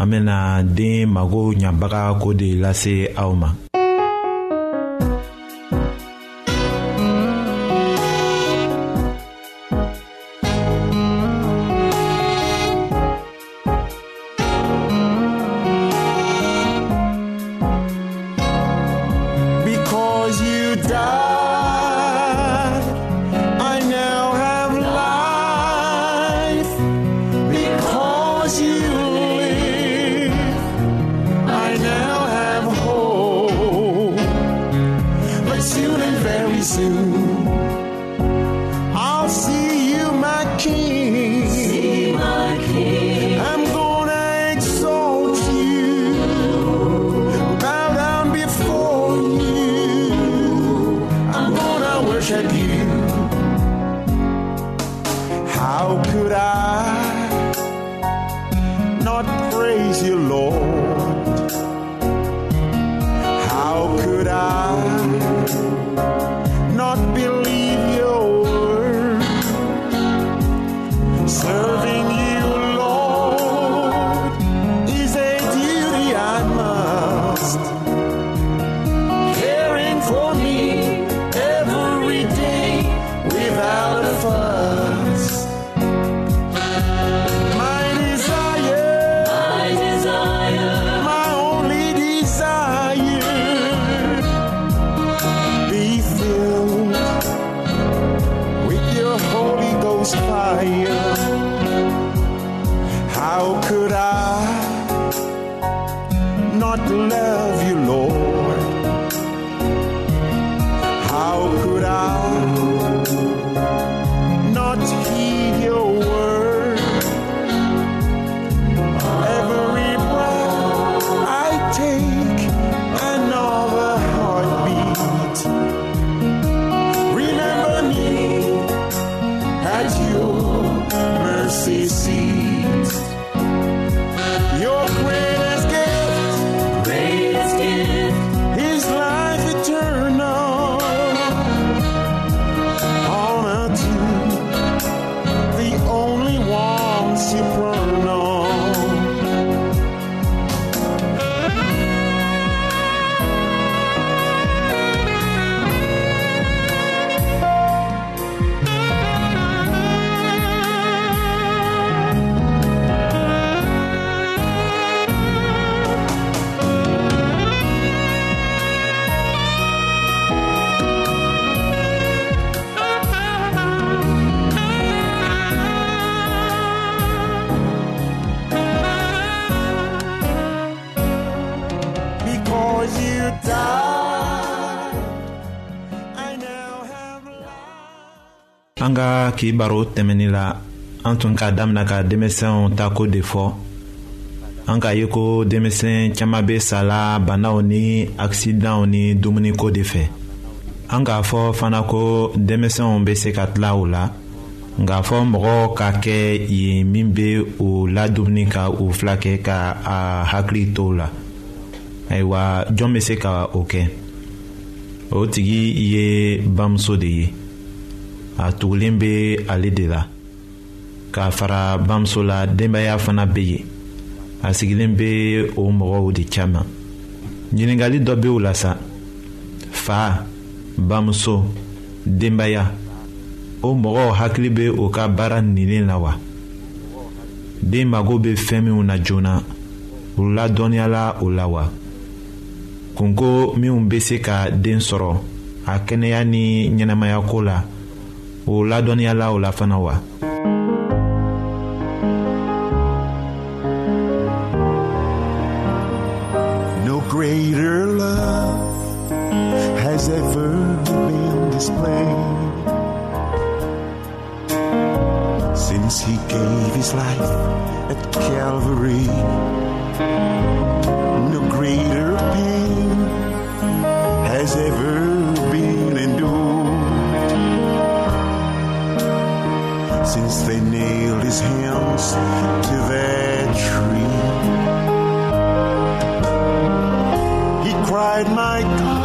An bena den mago ɲabaga ko de lase aw ma an ka kibaro tɛmɛni la an tun k'a damina ka denmisɛnw ta ko de fɔ. An k'a ye ko denmisɛn caman bɛ sala banaw ni akisidanw ni dumuniko de fɛ. An k'a fɔ fana ko denmisɛnw bɛ se ka tila o la. Nka fɔ mɔgɔw ka kɛ yen min bɛ o ladumuni ka u fila kɛ ka a hakili to o la. Ayiwa jɔn bɛ se ka o kɛ? O tigi ye bamuso de ye a tugulen bɛ ale de la. K'a fara bamuso la denbaya fana bɛ yen a sigilen bɛ o mɔgɔw de cama ɲiningali dɔ bɛ o la sa. Fa bamuso denbaya o mɔgɔw hakili bɛ o ka baara ninnen la wa? Den mago bɛ fɛn minnu na joona. U ladɔnniyala o la wa? Kunko minnu bɛ se ka den sɔrɔ a kɛnɛya ni ɲɛnɛmaya ko la o ladɔnniyala o la fana wa. No greater love has ever been displayed since he gave his life at Calvary. Since they nailed his hands to that tree. He cried, My God,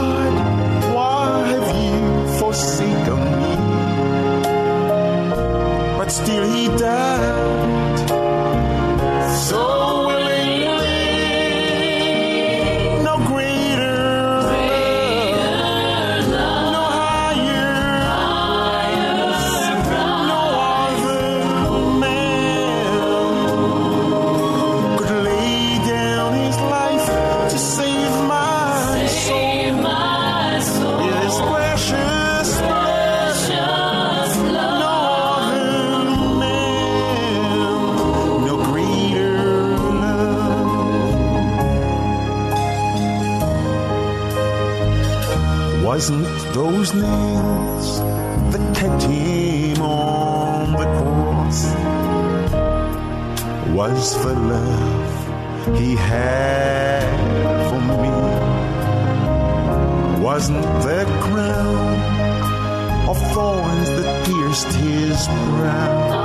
pierced his brow?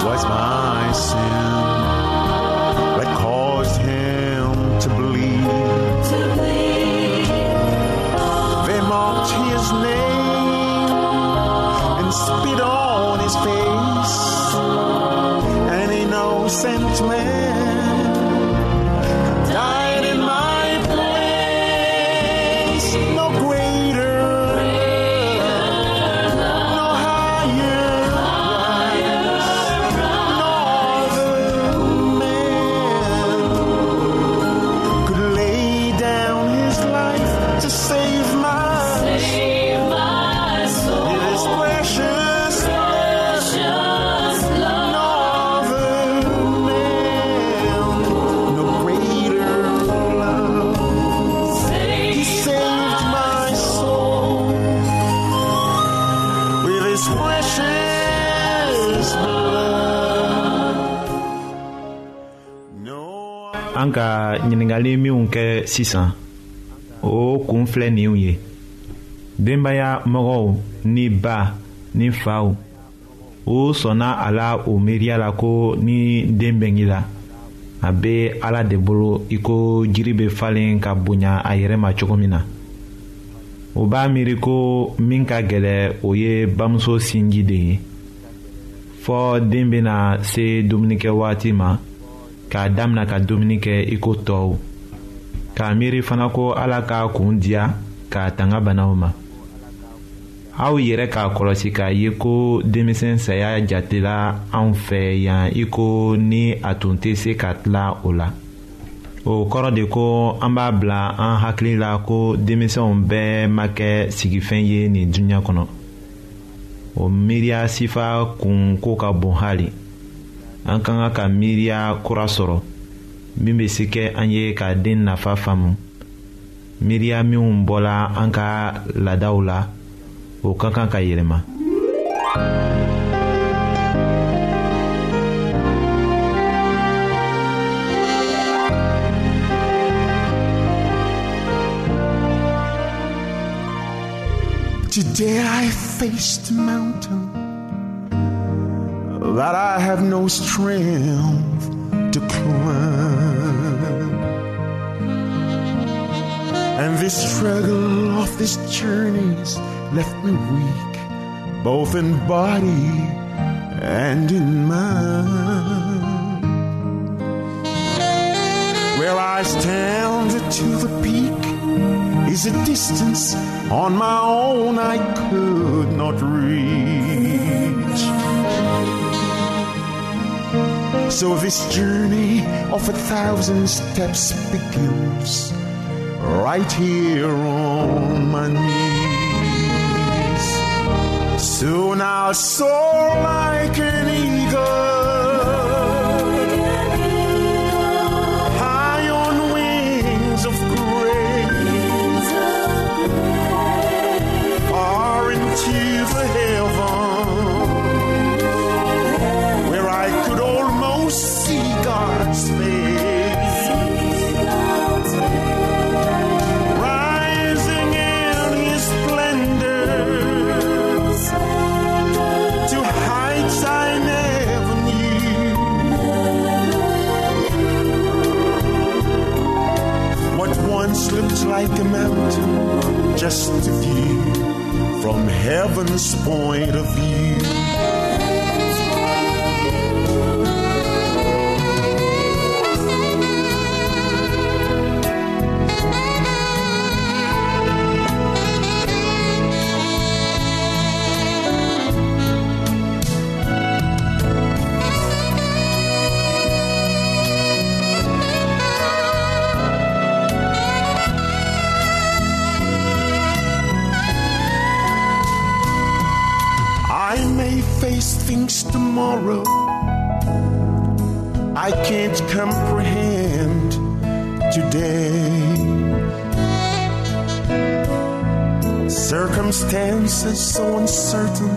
It was my sin that caused him to bleed. They marked his name and spit on his face an innocent an ka ɲiningali minw kɛ sisan. O kun filɛ ninw ye. Denbaya mɔgɔw ni ba ni faw o sɔnna a la o miiriya la ko ni den bɛngi la. A bɛ ala de bolo i ko jiri bɛ falen ka bonya a yɛrɛ ma cogo min na. O b'a miiri ko min ka gɛlɛ o ye bamuso sinji de ye. Fɔɔ den bɛna se dumunikɛ waati ma k'a damina ka dumuni kɛ i ko tɔw. K'a miiri fana ko ala k'a kun diya k'a tanga banaw ma. Aw yɛrɛ k'a kɔlɔsi k'a ye ko denmisɛn saya jatela anw fɛ yan i ko ni a tun tɛ se ka tila o la. O kɔrɔ de ko an b'a bila an hakili la ko denmisɛnw bɛɛ ma kɛ sigifɛn ye nin dunuya kɔnɔ. O miiriya sifa kun ko ka bon hali an ka kan ka miiriya kura sɔrɔ. Min bɛ se kɛ an ye ka den nafa faamu. Miiriya minnu bɔla an ka laadaw la. O ka kan ka yɛlɛma. Today I faced a mountain that I have no strength to climb. And this struggle of this journey's left me weak, both in body and in mind. Where I stand to the peak is a distance on my own I could not reach. So this journey of a thousand steps begins right here on my knees. Soon I'll soar like an eagle, like a mountain, just a view from heaven's point of view. Face things tomorrow I can't comprehend today. Circumstances so uncertain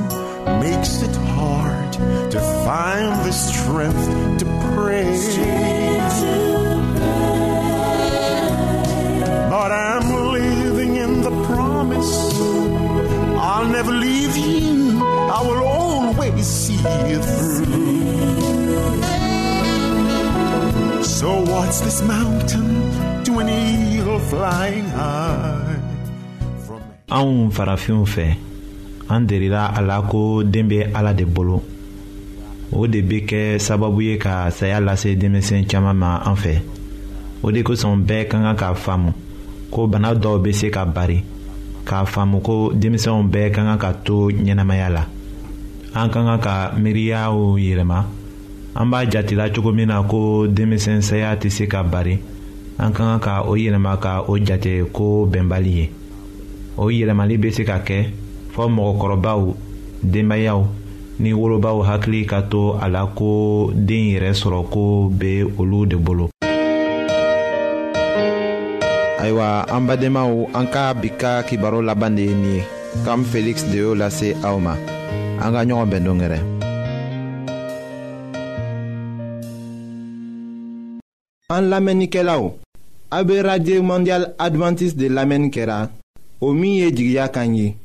makes it hard to find the strength to pray. But I'm living in the promise I'll never leave you. So what's this mountain to an eagle flying high? Anw farafinw fɛ an derila a la ala de bolo. O de bɛ kɛ sababu ye ka saya lase denmisɛn ma an o de kosɔn bɛɛ ka kan ko bana dɔw bɛ se ka bari. K'a faamu ko denmisɛnw bɛɛ ka kan ka to ɲɛnamaya la an ka kan ka miiriyaw yɛlɛma an b'a jatela cogo min na ko denmisɛn saya tɛ se ka bari an ka kan ka o yɛlɛma ka o jate ko bɛnbali ye o yɛlɛmali bɛ se ka kɛ fɔ mɔgɔkɔrɔbaw denbayaw ni wolobaw hakili ka to a la ko den yɛrɛ sɔrɔ ko bɛ olu de bolo. Ayiwa an badenmaw an ka bi ka kibaro laban de ye. Nin ye kam feliksi de y'o lase aw ma an ka ɲɔgɔn bɛn dongɛrɛ an lamɛnnikɛlaw a be radio mondial advantiste de lamɛnni kɛra. O min ye jigiya kan ye.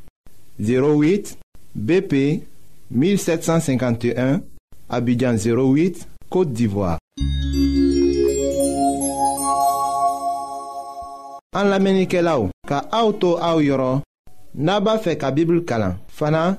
08 bp 1751 abidjan 08 côte d'ivoire. An lamɛnnikɛlaw ka aw to aw yɔrɔ. N'a b'a fɛ ka bibulu kalan fana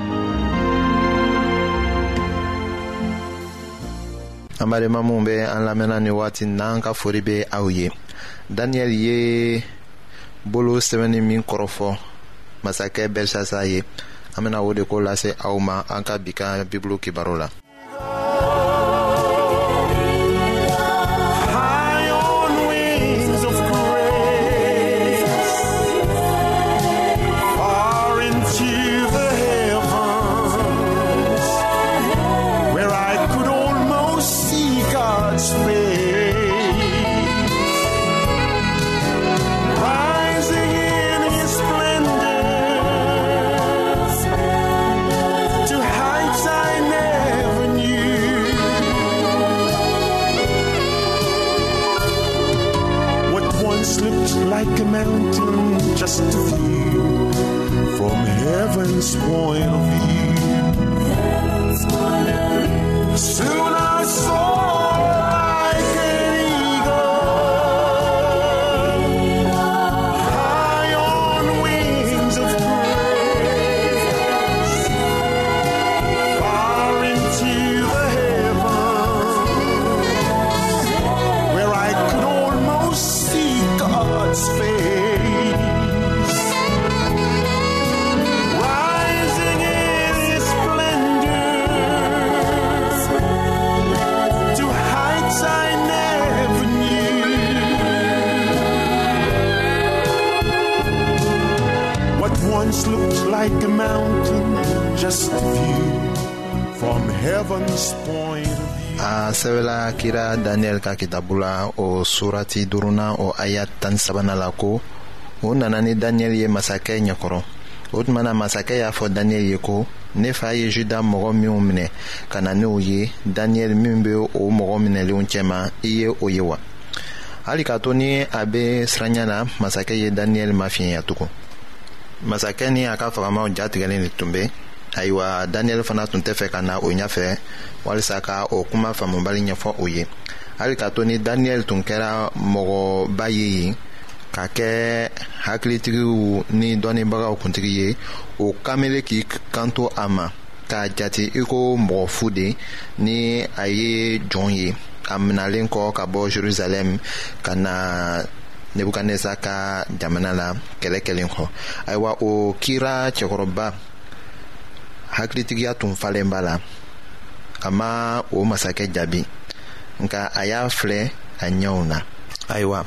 An badenma minw be an lamɛnna ni wagati na an ka fori be aw ye. Daniyɛli ye bolo sɛbɛnni min kɔrɔfɔ masakɛ bɛlsasa ye. An bena o de ko lase aw ma an ka bi ka bibulu kibaro la like a mountain, just a view from heaven's point a ah, sɛbɛla kira daniyɛli ka kitabu la o surati duruna o aya tan sabana la ko o nana ni daniyɛli ye masakɛ ɲɛkɔrɔ o tuma masakɛ y'a fɔ daniyɛli ye ko ne fa ye juda mɔgɔ minw minɛ ka na n'o ye daniyɛli min be o mɔgɔ minɛlenw cɛma i ye o ye wa. Hali k'a to ni a be siranya la masakɛ ye daniyɛli tugun masakɛ ni a ka fagamaw jatigɛlen le tun be ayiwa daniyɛli fana tun tɛ fɛ ka na o ɲafɛ walisa ka o kuma faamubali ɲɛfɔ o ye hali k'a to ni daniyɛli tun kɛra mɔgɔba ye yen ka kɛ hakilitigiw ni dɔɔnibagaw kuntigi ye o kamele k'i kanto a ma k'a jati i ko mɔgɔ fu de ni a ye jɔn ye a minalen kɔ ka bɔ jerusalɛm ka na nebukadneza ka jamana la kɛlɛ kɛlen kɔ ayiwa o kira cɛkɔrɔba hakilitigiya tun falen b'a la a ma o masakɛ jaabi nka a y'a filɛ a ɲɛw na ayiwa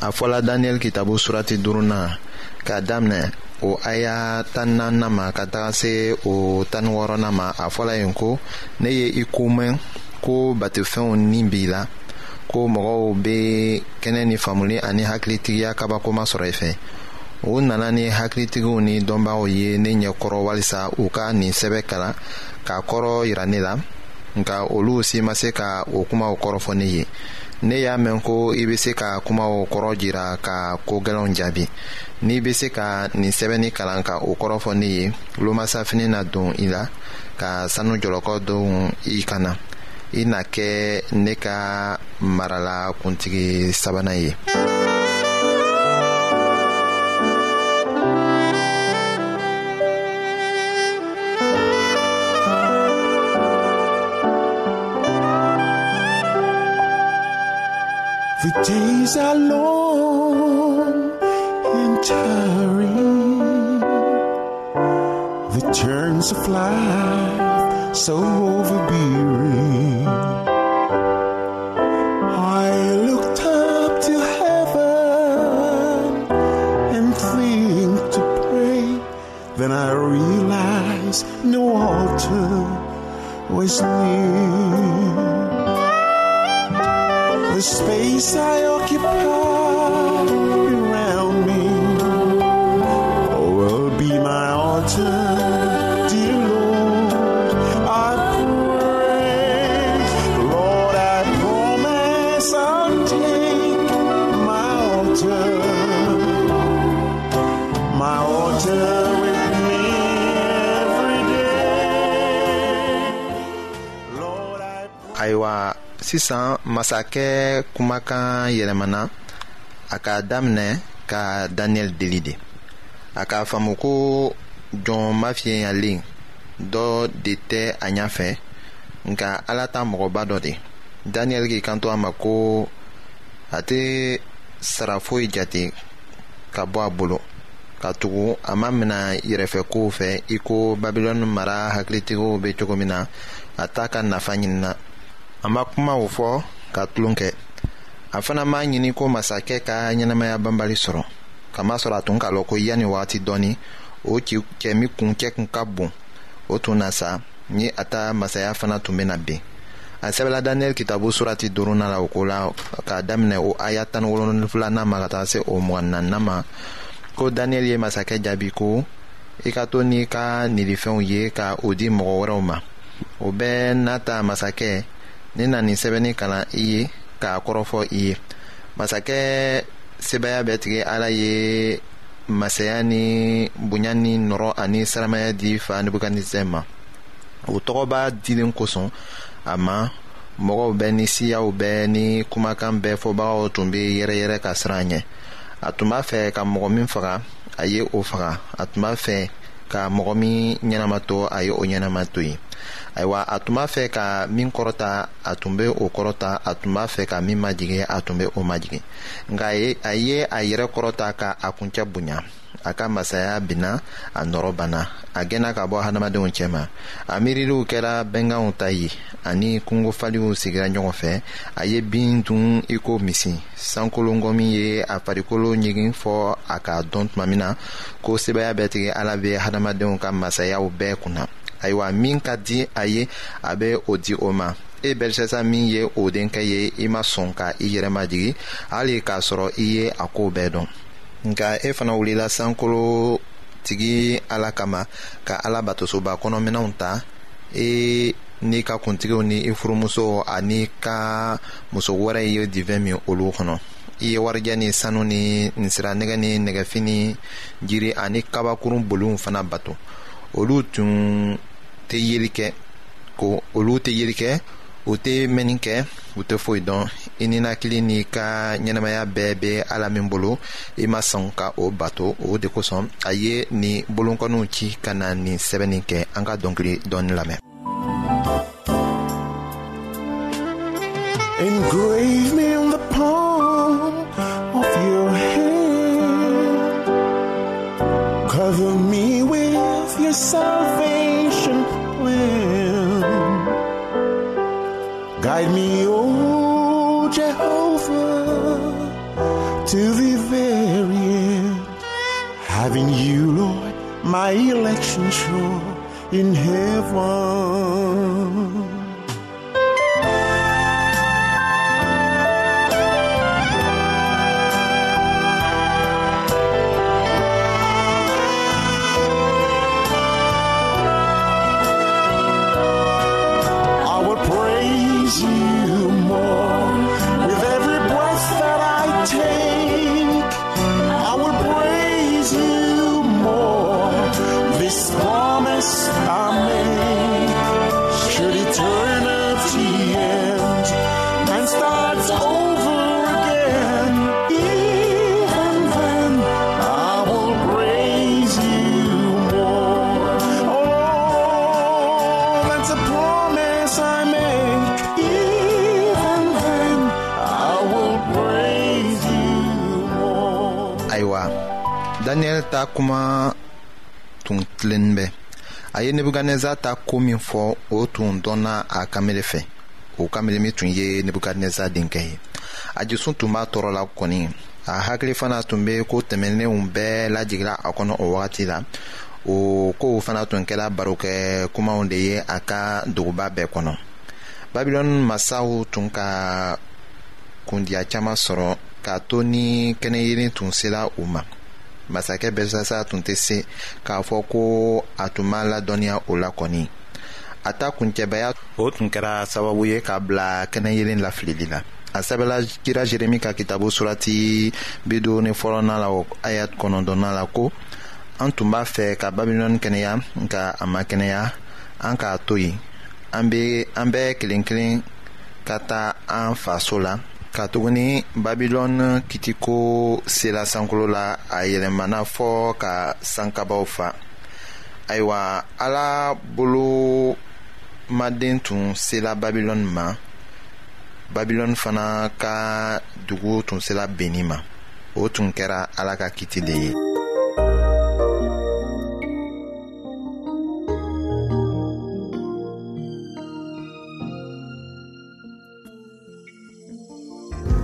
a fɔla daniyɛli kitabu surati duruna k'a daminɛ o aya tan naaninan ma ka taga se o tan ni ma a fɔla yen ko ne ye i komɛn ko batifɛnw nin b'i la ko mɔgɔw be kɛnɛ ni faamuli ani hakilitigiya kabakoma sɔrɔ i fɛ. U nana ni hakilitigiw ni dɔnbagaw ye ne ɲɛkɔrɔ walisa u ka nin sɛbɛ kalan k'a kɔrɔ yira ne la. Nka olu si ma se ka o kumaw kɔrɔfɔ ne ye. Ne y'a mɛn ko i be se ka kumaw kɔrɔ jira ka koogɛlɛnw jaabi. N'i be se ka nin sɛbɛnni kalan ka o kɔrɔfɔ ne ye lomasafini na don i la ka sanu jɔlɔkɔ don i kana i na kɛ ne ka marala kuntigi sabanan ye The days are long and tiring. The turns life so overbearing. I looked up to heaven and think to pray. Then I realized no altar was near. The space I occupy sisan masakɛ kumakan yɛlɛmana a k'a daminɛ ka daniyɛli deli de. A k'a faamu ko jɔn mafiyɛnyalen dɔ de tɛ a ɲafɛ nka ala ta mɔgɔba dɔ de. Daniyɛli k'i kanto a ma ko a tɛ sara foyi jate ka bɔ a bolo. Ka tugu a ma mina yɛrɛfɛkow fɛ i ko babilɔni mara hakilitigiw be cogo min na a t'a ka nafa ɲinina a ma kumaw fɔ ka tulon kɛ a fana m'a ɲini ko masakɛ ka ɲɛnamaya banbali sɔrɔ kamasɔrɔ a tun k'a lɔn ko yanni wagati dɔɔni o ci cɛ min kuncɛ kun ka bon o tun na sa. Ni a ta masaya fana tun bena ben a sɛbɛla daniyɛli kitabu surati duruna la o ko la k'a daminɛ o aya tani wolonfilanan ma ka taga se o mɔgɔ naaninan ma. Ko daniyɛli ye masakɛ jaabi ko. I ka to n'i ka nilifɛnw ye ka o di mɔgɔ wɛrɛw ma. O bɛɛ n'a ta masakɛ ne na nin sɛbɛnni kalan i ye k'a kɔrɔfɔ i ye. Masakɛ sebaya bɛ tigɛ ala ye masaya ni bonya ni nɔrɔ ani saramaya di fa nebukadnezɛr ma. O tɔgɔba dilen kosɔn a ma mɔgɔw bɛɛ ni siyaw bɛɛ ni kumakan bɛɛ fɔbagaw tun be yɛrɛyɛrɛ ka siran ɲɛ. A tun b'a fɛ ka mɔgɔ min faga a ye o faga. A tun b'a fɛ ka mɔgɔ min ɲɛnama to a ye o ɲɛnama to yen ayiwa a tun b'a fɛ ka min kɔrɔta a tun be o kɔrɔta a tun b'a fɛ ka min majigi a tun be o majigi nka a ye a yɛrɛ kɔrɔta ka a kuncɛ bonya a ka masaya binna a nɔrɔ banna a gɛnna ka bɔ hadamadenw cɛma a miiriliw kɛra bɛnkanw ta ye ani kungofaliw sigira ɲɔgɔn fɛ. A ye bin dun i ko misi. Sankolonko min ye a farikolo ɲigin fɔ a k'a dɔn tuma min na ko sebaya bɛtigi ala be hadamadenw ka masayaw bɛɛ kunna. Ayiwa min ka di a ye a bɛ o di o ma. E bɛlisɛsa min ye o denkɛ ye i ma sɔn ka i yɛrɛ majigi hali k'a sɔrɔ i ye a koo bɛɛ dɔn nka e fana wulila sankolo tigi ala kama ka ala batosoba kɔnɔminɛw ta. E n'i ka kuntigiw ni i furumuso ani ka muso wɛrɛ ye divɛn min olu kɔnɔ. I ye warijɛ ni sanu ni nsiranɛgɛ ni nɛgɛfini jiri ani kabakurun boliw fana bato. Olu tun tɛ yeli kɛ ko olu tɛ yeli kɛ u tɛ mɛnni kɛ u tɛ foyi dɔn i ninakili n'i ka ɲɛnamaya bɛɛ bɛ ala min bolo i ma sɔn ka o bato o de kosɔn a ye nin bolonkɔniw ci ka na nin sɛbɛnni kɛ an ka dɔnkili dɔɔni lamɛn. Engrave me in the palm of your hand. Cover me with your salvation plan. Guide me, To the very end. Having you, Lord, my election sure in heaven. That's ayiwa daniyɛli ta kuma tun tilennin bɛ a ye nebukadnezar ta ko min fɔ o tun dɔnna a kamere fɛ o kamere min tun ye nebukadnezar denkɛ ye a jusu tun b'a tɔɔrɔ la kɔni a hakili fana tun be ko tɛmɛnenw bɛɛ lajigila a kɔnɔ o wagati la o kow fana tun kɛra barokɛ kumaw de ye a ka duguba bɛɛ kɔnɔ. Babilɔni masaw tun ka kundiya caaman sɔrɔ k'a to ni kɛnɛyelen tun sera u ma. Masakɛ belsasa tun tɛ se k'a fɔ ko a tun ma ladɔnniya o la kɔni. A ta kuncɛbaya o tun kɛra sababu ye k'a bila kɛnɛyelen lafilili la. A sɛbɛla kira jeremi ka kitabu surati biduruni fɔlɔna la o aya kɔnɔntɔnna la ko an tun b'a fɛ ka babilɔni kɛnɛya nka a ma kɛnɛya an k'a to yen. An be an bɛɛ kelen kelen ka taa an faso la. Ka tuguni babilɔni kitiko sela sankolo la a yɛlɛmana fɔɔ ka sankabaw fa. Ayiwa ala bolo maden tun sela babilɔni ma. Babilɔni fana ka dugu tun sela benni ma. O tun kɛra ala ka kiti de ye